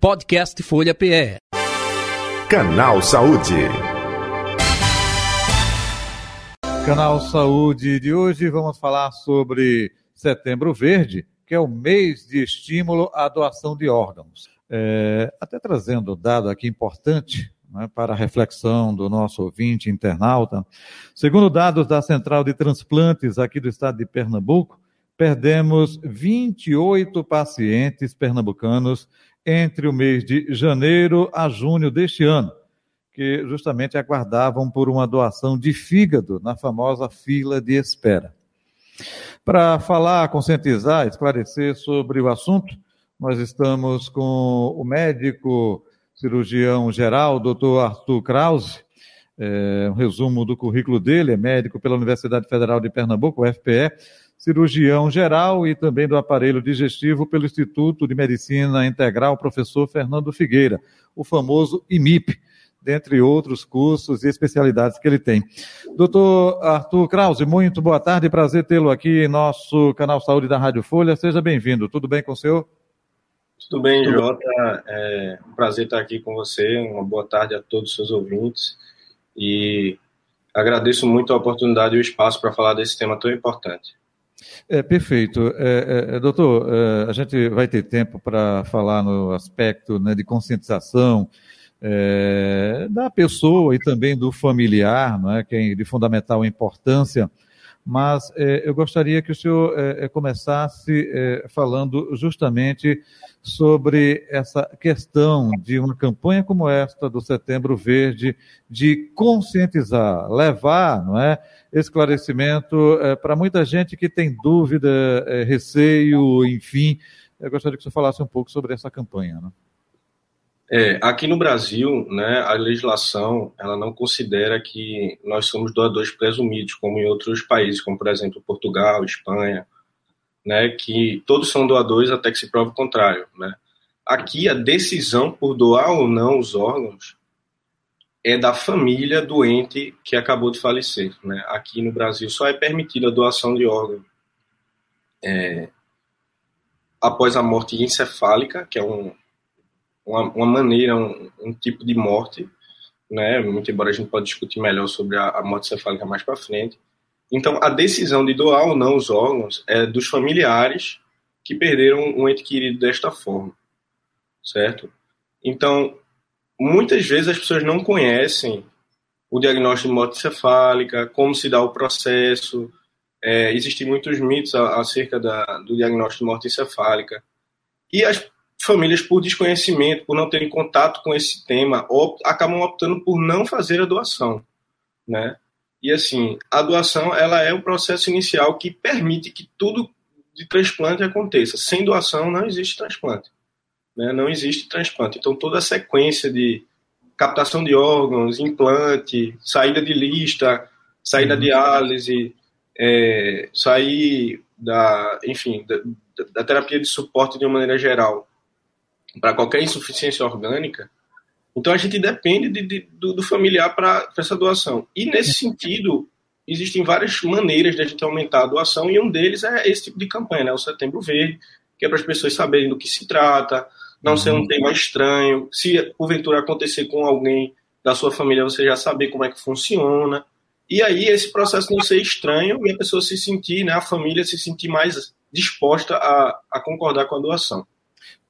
Podcast Folha PE. Canal Saúde. Canal Saúde de hoje vamos falar sobre Setembro Verde, que é o mês de estímulo à doação de órgãos. É, até trazendo dado aqui importante né, para a reflexão do nosso ouvinte internauta. Segundo dados da Central de Transplantes aqui do estado de Pernambuco, perdemos 28 pacientes pernambucanos entre o mês de janeiro a junho deste ano, que justamente aguardavam por uma doação de fígado na famosa fila de espera. Para falar, conscientizar, esclarecer sobre o assunto, nós estamos com o médico cirurgião geral, doutor Arthur Krause. É, um resumo do currículo dele, é médico pela Universidade Federal de Pernambuco, UFPE, cirurgião geral e também do aparelho digestivo pelo Instituto de Medicina Integral Professor Fernando Figueira, o famoso IMIP, dentre outros cursos e especialidades que ele tem. Doutor Arthur Krause, muito boa tarde, prazer tê-lo aqui em nosso canal Saúde da Rádio Folha. Seja bem-vindo. Tudo bem com o senhor? Tudo bem, Jota. É um prazer estar aqui com você. Uma boa tarde a todos os seus ouvintes. E agradeço muito a oportunidade e o espaço para falar desse tema tão importante. É, perfeito. É, é, é, doutor, é, a gente vai ter tempo para falar no aspecto né, de conscientização é, da pessoa e também do familiar, não é, que é de fundamental importância, mas é, eu gostaria que o senhor começasse falando justamente sobre essa questão de uma campanha como esta do Setembro Verde, de conscientizar, levar, não é? esclarecimento para muita gente que tem dúvida, receio, enfim. Eu gostaria que você falasse um pouco sobre essa campanha. Né? É, aqui no Brasil, né, a legislação ela não considera que nós somos doadores presumidos, como em outros países, como por exemplo Portugal, Espanha, né, que todos são doadores até que se prove o contrário. Né? Aqui a decisão por doar ou não os órgãos é da família doente que acabou de falecer. Né? Aqui no Brasil só é permitida a doação de órgãos é, após a morte encefálica, que é um, uma, uma, maneira, um, um, tipo de morte, né? muito embora a gente pode discutir melhor sobre a, a morte encefálica mais para frente. Então, a decisão de doar ou não os órgãos é dos familiares que perderam um ente querido desta forma, certo? Então, muitas vezes as pessoas não conhecem o diagnóstico de morte encefálica, como se dá o processo. É, existem muitos mitos acerca da, do diagnóstico de morte encefálica. E as famílias, por desconhecimento, por não terem contato com esse tema, opt, acabam optando por não fazer a doação. Né? E assim, a doação ela é o processo inicial que permite que tudo de transplante aconteça. Sem doação não existe transplante né, não existe transplante. Então, toda a sequência de captação de órgãos, implante, saída de lista, saída uhum. diálise, é, sair da, enfim, da, da, terapia de suporte de uma maneira geral para qualquer insuficiência orgânica. Então, a gente depende de, de, do, do, familiar para essa doação. E, nesse sentido, existem várias maneiras de a gente aumentar a doação, e um deles é esse tipo de campanha, né, o Setembro Verde, que é para as pessoas saberem do que se trata, não ser um uhum. tema estranho. Se porventura acontecer com alguém da sua família, você já saber como é que funciona. E aí esse processo não ser estranho e a pessoa se sentir, né, a família se sentir mais disposta a, a concordar com a doação.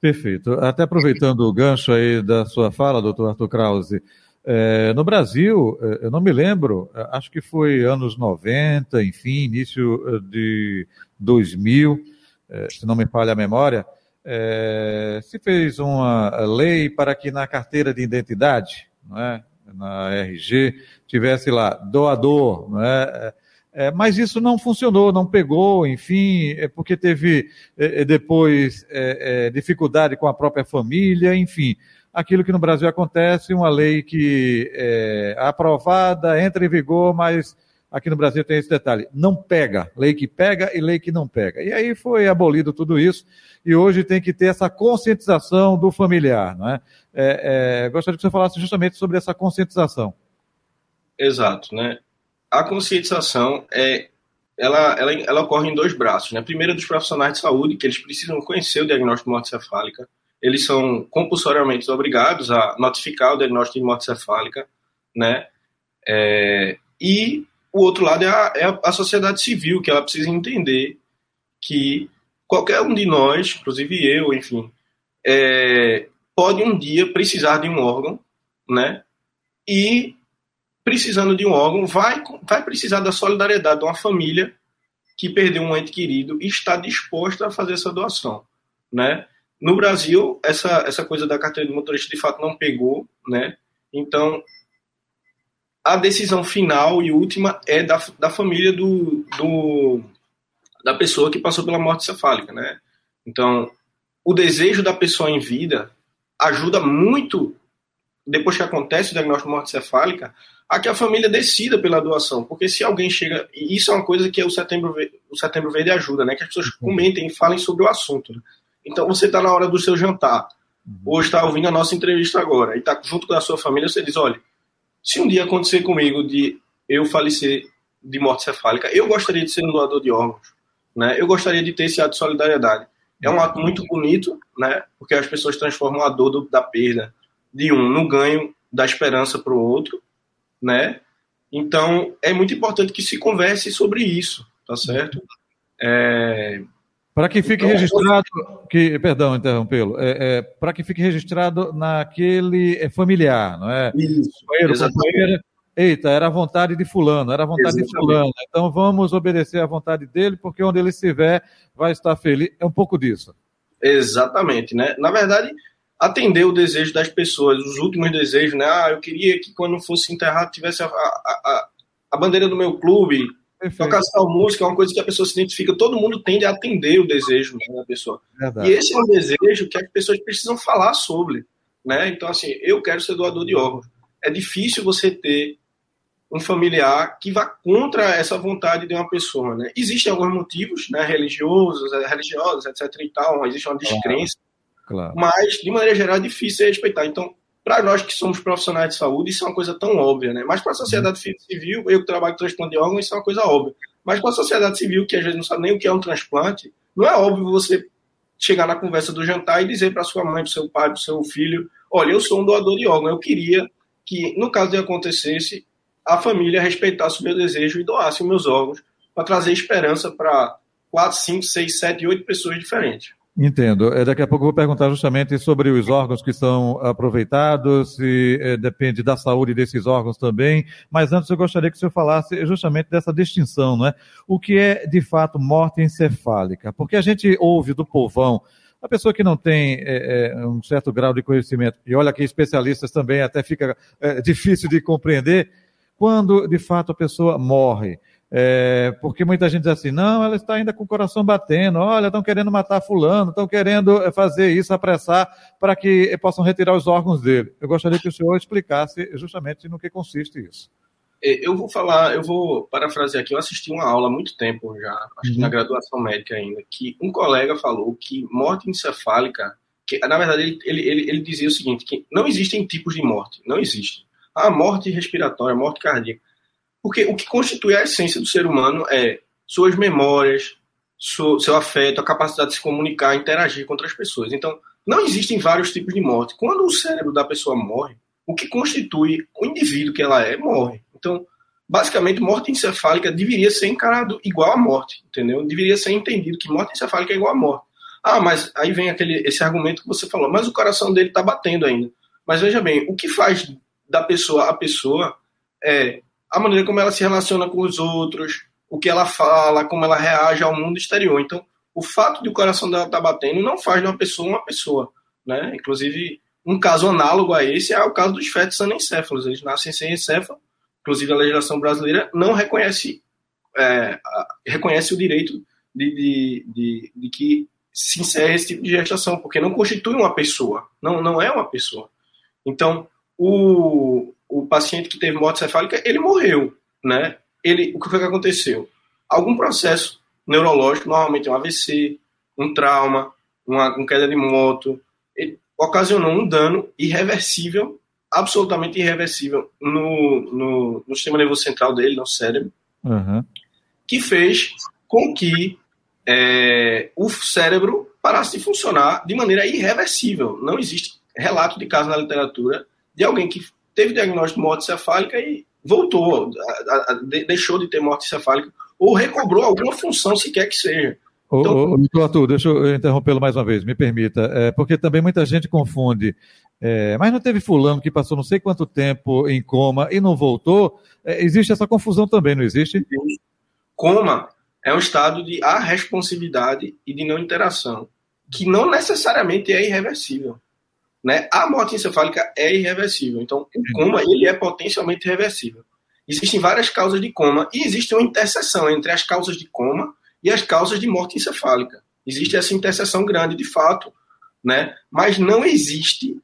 Perfeito. Até aproveitando o gancho aí da sua fala, doutor Arthur Krause, é, no Brasil, é, eu não me lembro, é, acho que foi anos 90, enfim, início é, de 2000, se não me falha a memória, é, se fez uma lei para que na carteira de identidade, não é? na RG, tivesse lá doador, não é? É, mas isso não funcionou, não pegou, enfim, é porque teve é, é depois é, é, dificuldade com a própria família, enfim. Aquilo que no Brasil acontece, uma lei que é aprovada, entra em vigor, mas Aqui no Brasil tem esse detalhe: não pega, lei que pega e lei que não pega. E aí foi abolido tudo isso, e hoje tem que ter essa conscientização do familiar. Não é? É, é, gostaria que você falasse justamente sobre essa conscientização. Exato. Né? A conscientização é, ela, ela, ela ocorre em dois braços. Né? Primeiro, dos profissionais de saúde, que eles precisam conhecer o diagnóstico de morte cefálica, eles são compulsoriamente obrigados a notificar o diagnóstico de morte cefálica, né? É, e o outro lado é a, é a sociedade civil, que ela precisa entender que qualquer um de nós, inclusive eu, enfim, é, pode um dia precisar de um órgão, né? E precisando de um órgão, vai, vai precisar da solidariedade de uma família que perdeu um ente querido e está disposta a fazer essa doação, né? No Brasil, essa, essa coisa da carteira de motorista de fato não pegou, né? Então, a decisão final e última é da, da família do, do, da pessoa que passou pela morte cefálica, né? Então, o desejo da pessoa em vida ajuda muito, depois que acontece o diagnóstico de morte cefálica, a que a família decida pela doação. Porque se alguém chega. E isso é uma coisa que o Setembro, o Setembro Verde ajuda, né? Que as pessoas uhum. comentem e falem sobre o assunto. Né? Então, você está na hora do seu jantar, uhum. ou está ouvindo a nossa entrevista agora, e está junto com a sua família, você diz: olha se um dia acontecer comigo de eu falecer de morte cefálica, eu gostaria de ser um doador de órgãos, né? Eu gostaria de ter esse ato de solidariedade. É um ato muito bonito, né? Porque as pessoas transformam a dor do, da perda de um no ganho da esperança para o outro, né? Então é muito importante que se converse sobre isso, tá certo? É... Para que fique então, registrado, que, perdão, interrompê-lo, é, é para que fique registrado naquele é, familiar, não é? Isso, companheiro, companheira, eita, era a vontade de fulano, era a vontade Exatamente. de fulano, então vamos obedecer à vontade dele, porque onde ele estiver vai estar feliz, é um pouco disso. Exatamente, né? Na verdade, atender o desejo das pessoas, os últimos desejos, né? Ah, eu queria que quando fosse enterrado tivesse a, a, a, a bandeira do meu clube, Tocar tal música é uma coisa que a pessoa se identifica, todo mundo tende a atender o desejo né, da pessoa. Verdade. E esse é um desejo que as pessoas precisam falar sobre. Né? Então, assim, eu quero ser doador de órgãos. É difícil você ter um familiar que vá contra essa vontade de uma pessoa. Né? Existem alguns motivos né, religiosos, religiosos, etc. e tal, existe uma descrença. Claro. Claro. Mas, de maneira geral, é difícil respeitar. Então, para nós que somos profissionais de saúde, isso é uma coisa tão óbvia, né? Mas para a sociedade uhum. civil, eu que trabalho com transplante de órgãos, isso é uma coisa óbvia. Mas para a sociedade civil, que às vezes não sabe nem o que é um transplante, não é óbvio você chegar na conversa do jantar e dizer para sua mãe, para seu pai, para seu filho, olha, eu sou um doador de órgãos, eu queria que, no caso de acontecesse, a família respeitasse o meu desejo e doasse os meus órgãos para trazer esperança para quatro, cinco, seis, sete, oito pessoas diferentes. Entendo. É, daqui a pouco eu vou perguntar justamente sobre os órgãos que são aproveitados, se é, depende da saúde desses órgãos também. Mas antes eu gostaria que o senhor falasse justamente dessa distinção, não é? O que é de fato morte encefálica? Porque a gente ouve do povão a pessoa que não tem é, é, um certo grau de conhecimento, e olha que especialistas também até fica é, difícil de compreender, quando de fato a pessoa morre. É, porque muita gente diz assim, não, ela está ainda com o coração batendo, olha, estão querendo matar fulano, estão querendo é, fazer isso, apressar, para que possam retirar os órgãos dele. Eu gostaria que o senhor explicasse justamente no que consiste isso. É, eu vou falar, eu vou parafrasear aqui, eu assisti uma aula há muito tempo já, acho uhum. que na uhum. graduação médica ainda, que um colega falou que morte encefálica, que na verdade ele, ele, ele, ele dizia o seguinte, que não existem tipos de morte, não existe. A morte respiratória, morte cardíaca, porque o que constitui a essência do ser humano é suas memórias, seu, seu afeto, a capacidade de se comunicar, interagir com outras pessoas. Então, não existem vários tipos de morte. Quando o cérebro da pessoa morre, o que constitui o indivíduo que ela é morre. Então, basicamente, morte encefálica deveria ser encarado igual à morte, entendeu? Deveria ser entendido que morte encefálica é igual à morte. Ah, mas aí vem aquele esse argumento que você falou, mas o coração dele está batendo ainda. Mas veja bem, o que faz da pessoa a pessoa é a maneira como ela se relaciona com os outros, o que ela fala, como ela reage ao mundo exterior. Então, o fato de o coração dela estar tá batendo não faz de uma pessoa uma pessoa, né? Inclusive, um caso análogo a esse é o caso dos fetos anencéfalos. Eles nascem sem encéfalo. Inclusive, a legislação brasileira não reconhece, é, reconhece o direito de, de, de, de que se encerre esse tipo de gestação, porque não constitui uma pessoa, não, não é uma pessoa. Então, o, o paciente que teve morte cefálica, ele morreu, né? Ele, o que foi que aconteceu? Algum processo neurológico, normalmente um AVC, um trauma, uma, uma queda de moto, ocasionou um dano irreversível, absolutamente irreversível no, no, no sistema nervoso central dele, no cérebro, uhum. que fez com que é, o cérebro parasse de funcionar de maneira irreversível. Não existe relato de caso na literatura de alguém que teve diagnóstico de morte cefálica e voltou, a, a, de, deixou de ter morte cefálica ou recobrou alguma função sequer que seja. Então... Ô, Arthur, deixa eu interrompê-lo mais uma vez, me permita, é, porque também muita gente confunde. É, mas não teve fulano que passou não sei quanto tempo em coma e não voltou? É, existe essa confusão também, não existe? Coma é um estado de arresponsividade e de não interação, que não necessariamente é irreversível. Né? A morte encefálica é irreversível, então o coma ele é potencialmente reversível. Existem várias causas de coma e existe uma interseção entre as causas de coma e as causas de morte encefálica. Existe essa interseção grande, de fato, né? mas não existe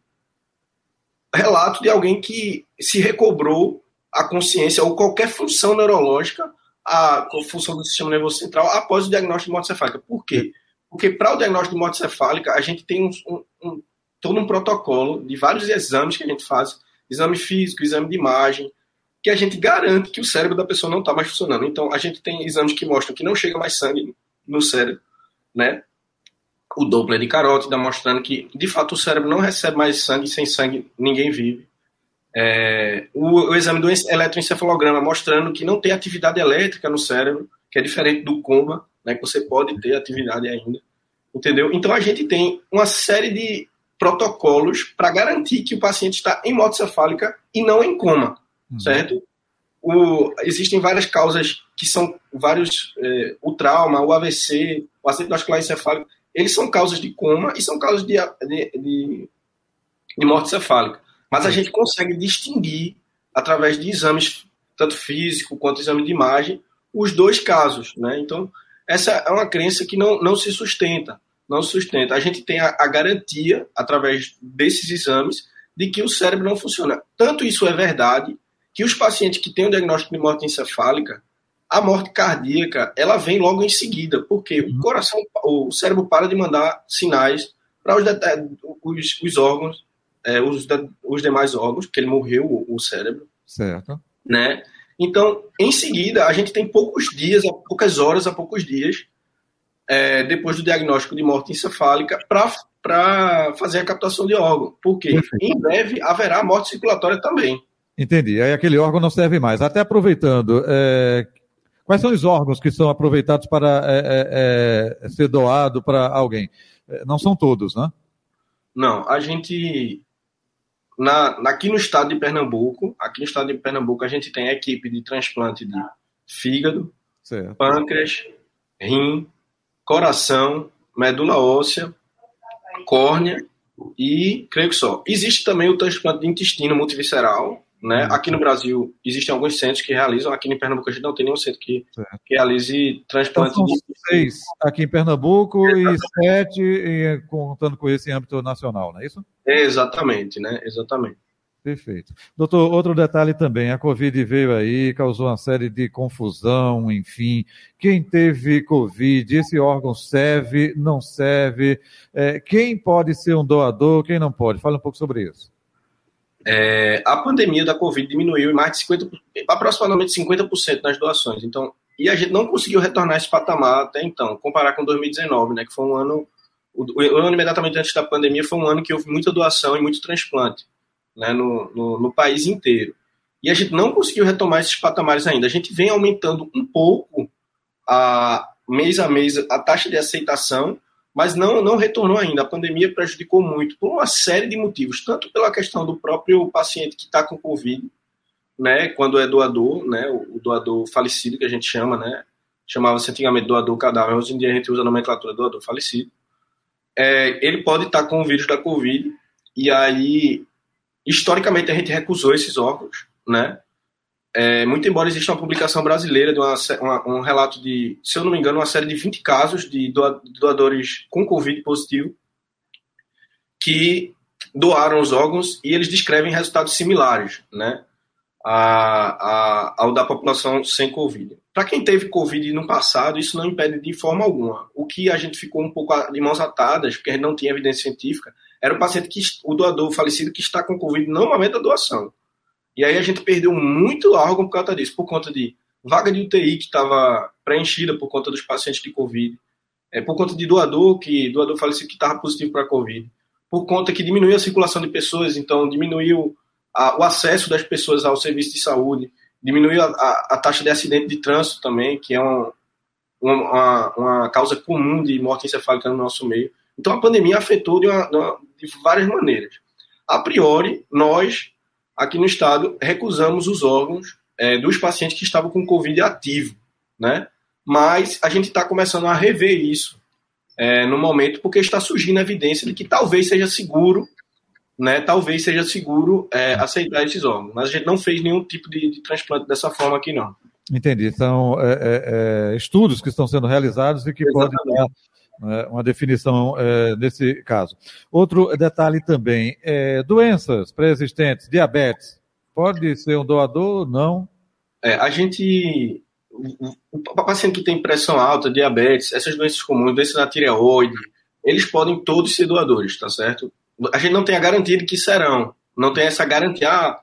relato de alguém que se recobrou a consciência ou qualquer função neurológica, a função do sistema nervoso central, após o diagnóstico de morte cefálica. Por quê? Porque para o diagnóstico de morte cefálica, a gente tem um, um, um, todo um protocolo de vários exames que a gente faz, exame físico, exame de imagem, que a gente garante que o cérebro da pessoa não está mais funcionando. Então, a gente tem exames que mostram que não chega mais sangue no cérebro, né? O Doppler de carótida mostrando que, de fato, o cérebro não recebe mais sangue, sem sangue ninguém vive. É, o, o, exame do eletroencefalograma mostrando que não tem atividade elétrica no cérebro, que é diferente do coma, né, que você pode ter atividade ainda. Entendeu? Então, a gente tem uma série de protocolos para garantir que o paciente está em morte cefálica e não em coma uhum. certo? O, existem várias causas que são vários, é, o trauma, o AVC, o acidente vascular encefálico, eles são causas de coma e são causas de, de, de, de morte cefálica. Mas a gente consegue distinguir, através de exames, tanto físico quanto exame de imagem, os dois casos. Né? Então, essa é uma crença que não, não se sustenta. Não sustenta. A gente tem a, a garantia, através desses exames, de que o cérebro não funciona. Tanto isso é verdade, que os pacientes que têm o diagnóstico de morte encefálica, a morte cardíaca, ela vem logo em seguida, porque o uhum. coração, o cérebro para de mandar sinais para os, os, os, órgãos, é, os, os demais órgãos, porque ele morreu o, o cérebro. Certo. Né? Então, em seguida, a gente tem poucos dias, poucas horas a poucos dias, é, depois do diagnóstico de morte encefálica, para fazer a captação de órgão. Porque Perfeito. em breve haverá morte circulatória também. Entendi. Aí aquele órgão não serve mais. Até aproveitando, é, quais são os órgãos que são aproveitados para é, é, é ser doado para alguém? É, não são todos, né? Não, a gente. Na, aqui no estado de Pernambuco, aqui no estado de Pernambuco, a gente tem a equipe de transplante de fígado, certo. pâncreas, rim, coração, medula óssea, córnea e creio que só. Existe também o transplante de intestino multivisceral, né? Aqui no Brasil existem alguns centros que realizam, aqui em Pernambuco a gente não tem nenhum centro que, que realize transplante. Então, são seis aqui em Pernambuco e sete contando com esse âmbito nacional, não é isso? Exatamente, né? Exatamente. Perfeito. Doutor, outro detalhe também, a Covid veio aí, causou uma série de confusão, enfim. Quem teve Covid, esse órgão serve, não serve? É, quem pode ser um doador, quem não pode? Fala um pouco sobre isso. É, a pandemia da Covid diminuiu em mais de 50%, aproximadamente 50% nas doações. Então, e a gente não conseguiu retornar esse patamar até então, comparar com 2019, né, que foi um ano, o, o ano imediatamente antes da pandemia foi um ano que houve muita doação e muito transplante né, no, no, no país inteiro. E a gente não conseguiu retomar esses patamares ainda. A gente vem aumentando um pouco, a, mês a mês, a taxa de aceitação, mas não, não retornou ainda. A pandemia prejudicou muito por uma série de motivos, tanto pela questão do próprio paciente que está com Covid, né, quando é doador, né, o, doador falecido que a gente chama, né, chamava-se antigamente doador cadáver, hoje em dia a gente usa a nomenclatura doador falecido. É, ele pode estar tá com o vírus da Covid e aí, historicamente, a gente recusou esses órgãos, né, é, muito embora exista uma publicação brasileira de uma, uma, um relato de, se eu não me engano, uma série de 20 casos de doadores com Covid positivo que doaram os órgãos e eles descrevem resultados similares né, a, a, ao da população sem Covid. Para quem teve Covid no passado, isso não impede de forma alguma. O que a gente ficou um pouco de mãos atadas, porque a gente não tinha evidência científica, era o paciente que o doador falecido que está com Covid no momento da doação. E aí a gente perdeu muito órgão por conta disso, por conta de vaga de UTI que estava preenchida por conta dos pacientes de Covid, é, por conta de doador, que doador falecido que estava positivo para Covid, por conta que diminuiu a circulação de pessoas, então diminuiu a, o acesso das pessoas ao serviço de saúde, diminuiu a, a, a taxa de acidente de trânsito também, que é um, uma, uma, causa comum de morte encefálica no nosso meio. Então a pandemia afetou de, uma, de várias maneiras. A priori, nós, aqui no estado, recusamos os órgãos é, dos pacientes que estavam com Covid ativo, né? Mas a gente está começando a rever isso é, no momento, porque está surgindo a evidência de que talvez seja seguro, né? Talvez seja seguro é, aceitar esses órgãos. Mas a gente não fez nenhum tipo de, de transplante dessa forma aqui, não. Entendi. São é, é, é estudos que estão sendo realizados e que Exatamente. podem dar né, uma definição é, nesse caso. Outro detalhe também, é, doenças pré-existentes, diabetes, pode ser um doador? Não? É, a gente, o paciente que tem pressão alta, diabetes, essas doenças comuns, doença na tireoide, eles podem todos ser doadores, tá certo? A gente não tem a garantia de que serão, não tem essa garantia, ah,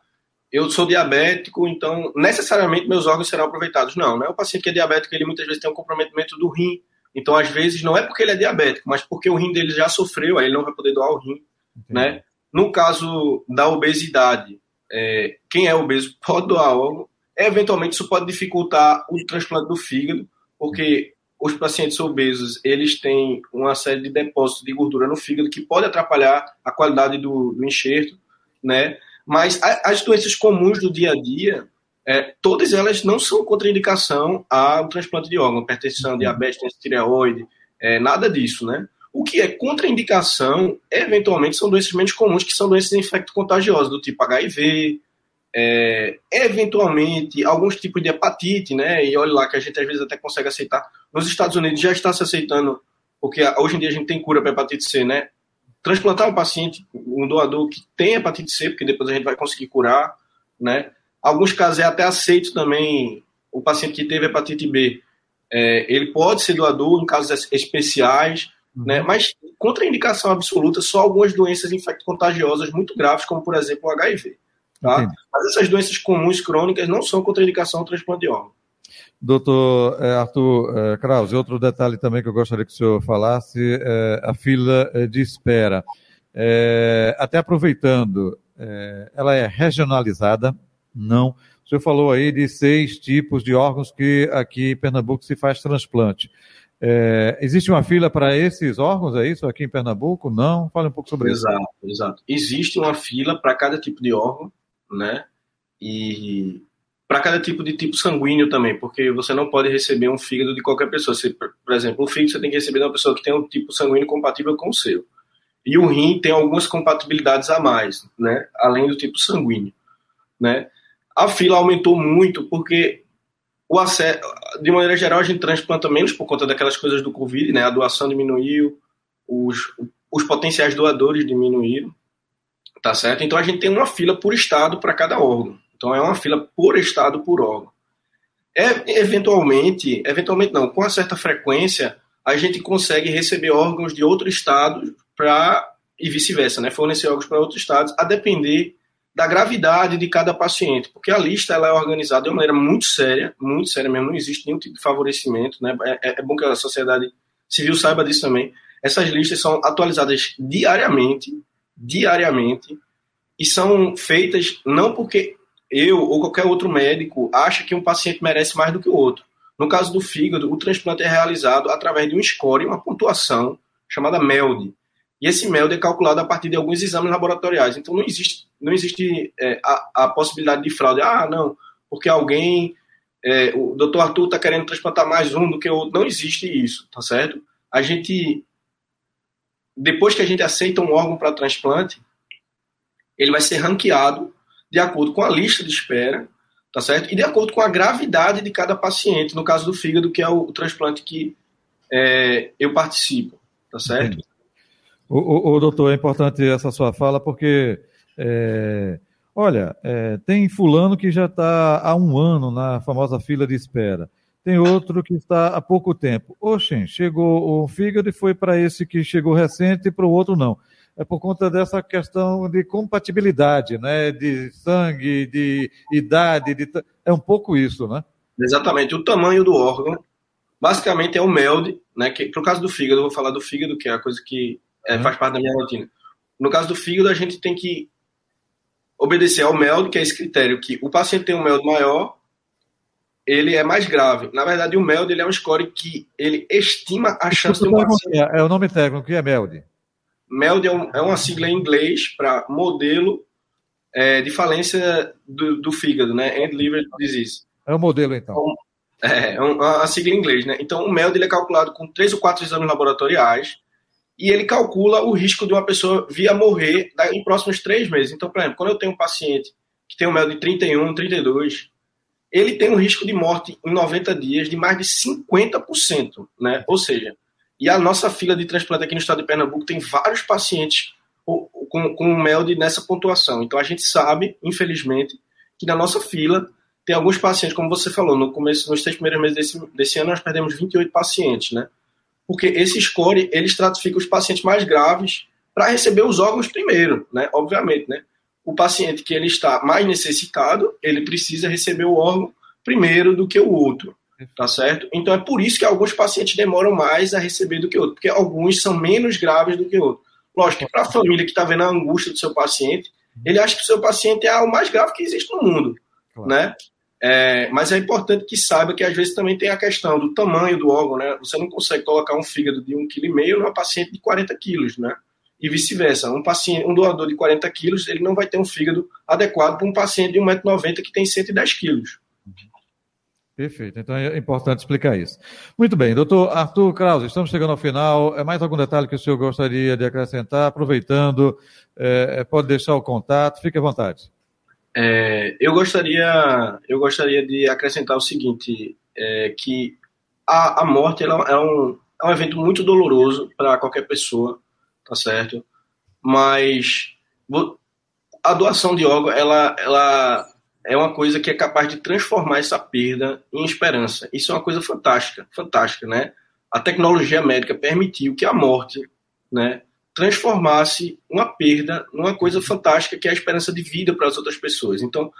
eu sou diabético, então necessariamente meus órgãos serão aproveitados. Não, né? O paciente que é diabético, ele muitas vezes tem um comprometimento do rim, então, às vezes, não é porque ele é diabético, mas porque o rim dele já sofreu, aí ele não vai poder doar o rim. Né? No caso da obesidade, é, quem é obeso pode doar órgão. Eventualmente, isso pode dificultar o transplante do fígado, porque os pacientes obesos eles têm uma série de depósitos de gordura no fígado que pode atrapalhar a qualidade do, do enxerto, né? Mas as doenças comuns do dia a dia, é, todas elas não são contraindicação ao transplante de órgão, hipertensão, diabetes, tireoide, é, nada disso, né? O que é contraindicação, eventualmente, são doenças menos comuns, que são doenças infecto-contagiosas, do tipo HIV, é, eventualmente, alguns tipos de hepatite, né? E olha lá que a gente às vezes até consegue aceitar. Nos Estados Unidos já está se aceitando, porque hoje em dia a gente tem cura para hepatite C, né? Transplantar um paciente, um doador que tem hepatite C, porque depois a gente vai conseguir curar, né? Alguns casos é até aceito também o paciente que teve hepatite B. É, ele pode ser doador em casos especiais, uhum. né? mas contraindicação absoluta só algumas doenças infecto-contagiosas muito graves, como por exemplo o HIV. Tá? Mas essas doenças comuns crônicas não são contraindicação ao transplante de órgão. Doutor é, Arthur é, Krause, outro detalhe também que eu gostaria que o senhor falasse é a fila é, de espera. É, até aproveitando, é, ela é regionalizada, não. O senhor falou aí de seis tipos de órgãos que aqui em Pernambuco se faz transplante. É, existe uma fila para esses órgãos, é isso, aqui em Pernambuco? Não? Fale um pouco sobre exato, isso. Exato, exato. Existe uma fila para cada tipo de órgão, né? E para cada tipo de tipo sanguíneo também, porque você não pode receber um fígado de qualquer pessoa. Você, por exemplo, o fígado você tem que receber de uma pessoa que tem um tipo sanguíneo compatível com o seu. E o rim tem algumas compatibilidades a mais, né? Além do tipo sanguíneo, né? A fila aumentou muito porque o acesso, de maneira geral, a gente transplanta menos por conta daquelas coisas do Covid, né? A doação diminuiu, os, os potenciais doadores diminuíram, tá certo? Então a gente tem uma fila por estado para cada órgão. Então é uma fila por estado por órgão. É, eventualmente, eventualmente não, com uma certa frequência, a gente consegue receber órgãos de outros estados para e vice-versa, né? Fornecer órgãos para outros estados, a depender da gravidade de cada paciente, porque a lista ela é organizada de uma maneira muito séria, muito séria mesmo, não existe nenhum tipo de favorecimento, né? É, é, é bom que a sociedade civil saiba disso também. Essas listas são atualizadas diariamente, diariamente, e são feitas não porque eu ou qualquer outro médico acha que um paciente merece mais do que o outro. No caso do fígado, o transplante é realizado através de um score, uma pontuação chamada MELD, e esse MELD é calculado a partir de alguns exames laboratoriais. Então não existe, não existe é, a, a, possibilidade de fraude. Ah, não, porque alguém, é, o doutor Arthur está querendo transplantar mais um do que o outro. Não existe isso, tá certo? A gente, depois que a gente aceita um órgão para transplante, ele vai ser ranqueado de acordo com a lista de espera, tá certo? E de acordo com a gravidade de cada paciente, no caso do fígado, que é o, o transplante que é, eu participo, tá certo? Entendi. O, o, o, doutor, é importante essa sua fala, porque, é, olha, é, tem fulano que já está há um ano na famosa fila de espera. Tem outro que está há pouco tempo. Oxen, chegou o fígado e foi para esse que chegou recente e para o outro não. É por conta dessa questão de compatibilidade, né? De sangue, de idade, de... é um pouco isso, né? Exatamente. O tamanho do órgão basicamente é o MELD, né? Que, pro caso do fígado, eu vou falar do fígado, que é a coisa que é, faz parte da minha rotina. No caso do fígado, a gente tem que obedecer ao MELD, que é esse critério que o paciente tem um MELD maior, ele é mais grave. Na verdade, o MELD ele é um score que ele estima a chance de um paciente... É, é o nome técnico, que é MELD? MELD é, um, é uma sigla em inglês para modelo é, de falência do, do, fígado, né? End liver disease. É o modelo, então. então é, é uma sigla em inglês, né? Então, o MELD ele é calculado com três ou quatro exames laboratoriais e ele calcula o risco de uma pessoa vir a morrer em próximos três meses. Então, por exemplo, quando eu tenho um paciente que tem um MELD de 31, 32, ele tem um risco de morte em 90 dias de mais de 50%, né? Ou seja, e a nossa fila de transplante aqui no estado de Pernambuco tem vários pacientes com, com MELD nessa pontuação. Então a gente sabe, infelizmente, que na nossa fila tem alguns pacientes, como você falou, no começo, nos três primeiros meses desse, desse ano, nós perdemos 28 pacientes, né? Porque esse score, ele estratifica os pacientes mais graves para receber os órgãos primeiro, né? Obviamente, né? O paciente que ele está mais necessitado, ele precisa receber o órgão primeiro do que o outro, tá certo? Então é por isso que alguns pacientes demoram mais a receber do que outros, porque alguns são menos graves do que outros. Lógico que para a família que está vendo a angústia do seu paciente, ele acha que o seu paciente é o mais grave que existe no mundo, claro. né? É, mas é importante que saiba que às vezes também tem a questão do tamanho do órgão, né? Você não consegue colocar um fígado de 1,5 kg numa paciente de 40 quilos, né? E vice-versa. Um paciente, um doador de 40 quilos, ele não vai ter um fígado adequado para um paciente de 1,90m que tem 110 quilos. Perfeito, então é importante explicar isso. Muito bem, doutor Arthur Krause, estamos chegando ao final. É mais algum detalhe que o senhor gostaria de acrescentar? Aproveitando, é, é, pode deixar o contato, fique à vontade. É, eu, gostaria, eu gostaria de acrescentar o seguinte, é, que a, a morte ela é, um, é um evento muito doloroso para qualquer pessoa, tá certo? Mas a doação de órgão, ela, ela é uma coisa que é capaz de transformar essa perda em esperança. Isso é uma coisa fantástica, fantástica, né? A tecnologia médica permitiu que a morte, né, transformasse uma perda numa coisa fantástica que é a esperança de vida para as outras pessoas. Então,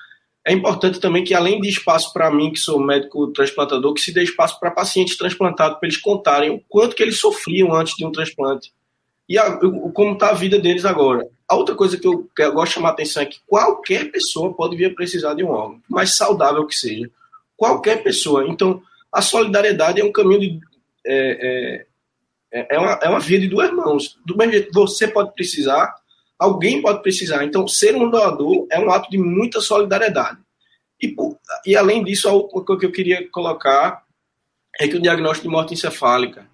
é importante também que além de espaço para mim, que sou médico transplantador, que se dê espaço para pacientes transplantados, para eles contarem o quanto que eles sofriam antes de um transplante e a, como está a vida deles agora. A outra coisa que eu, que eu gosto de chamar a atenção é que qualquer pessoa pode vir a precisar de um órgão, mais saudável que seja. Qualquer pessoa. Então, a solidariedade é um caminho de. É, é, é, uma, é uma via de duas mãos. Do mesmo jeito você pode precisar, alguém pode precisar. Então, ser um doador é um ato de muita solidariedade. E, e além disso, a última coisa que eu queria colocar é que o diagnóstico de morte encefálica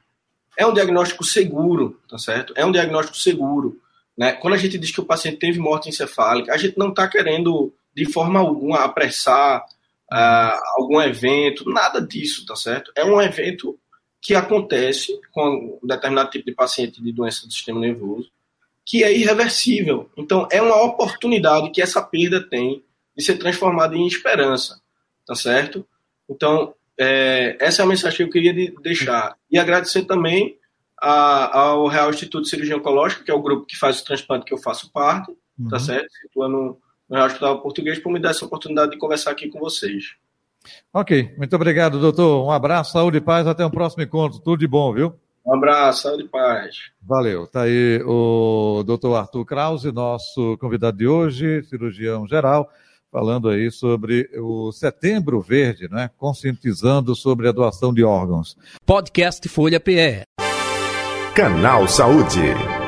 é um diagnóstico seguro, tá certo? É um diagnóstico seguro. Né? Quando a gente diz que o paciente teve morte encefálica, a gente não está querendo, de forma alguma, apressar uh, algum evento, nada disso, tá certo? É um evento que acontece com um determinado tipo de paciente de doença do sistema nervoso, que é irreversível. Então, é uma oportunidade que essa perda tem de ser transformada em esperança, tá certo? Então, é, essa é a mensagem que eu queria deixar. E agradecer também a, ao Real Instituto de Cirurgia Oncológica, que é o grupo que faz o transplante que eu faço parte, tá uhum. tá certo? Situa no, no Real Hospital Português, por me dar essa oportunidade de conversar aqui com vocês. Ok, muito obrigado, doutor. Um abraço, saúde e paz, até o próximo encontro. Tudo de bom, viu? Um abraço, saúde e paz. Valeu. Tá aí o doutor Arthur Krause, nosso convidado de hoje, cirurgião geral falando aí sobre o Setembro Verde, né? conscientizando sobre a doação de órgãos. Podcast Folha PE. Canal Saúde.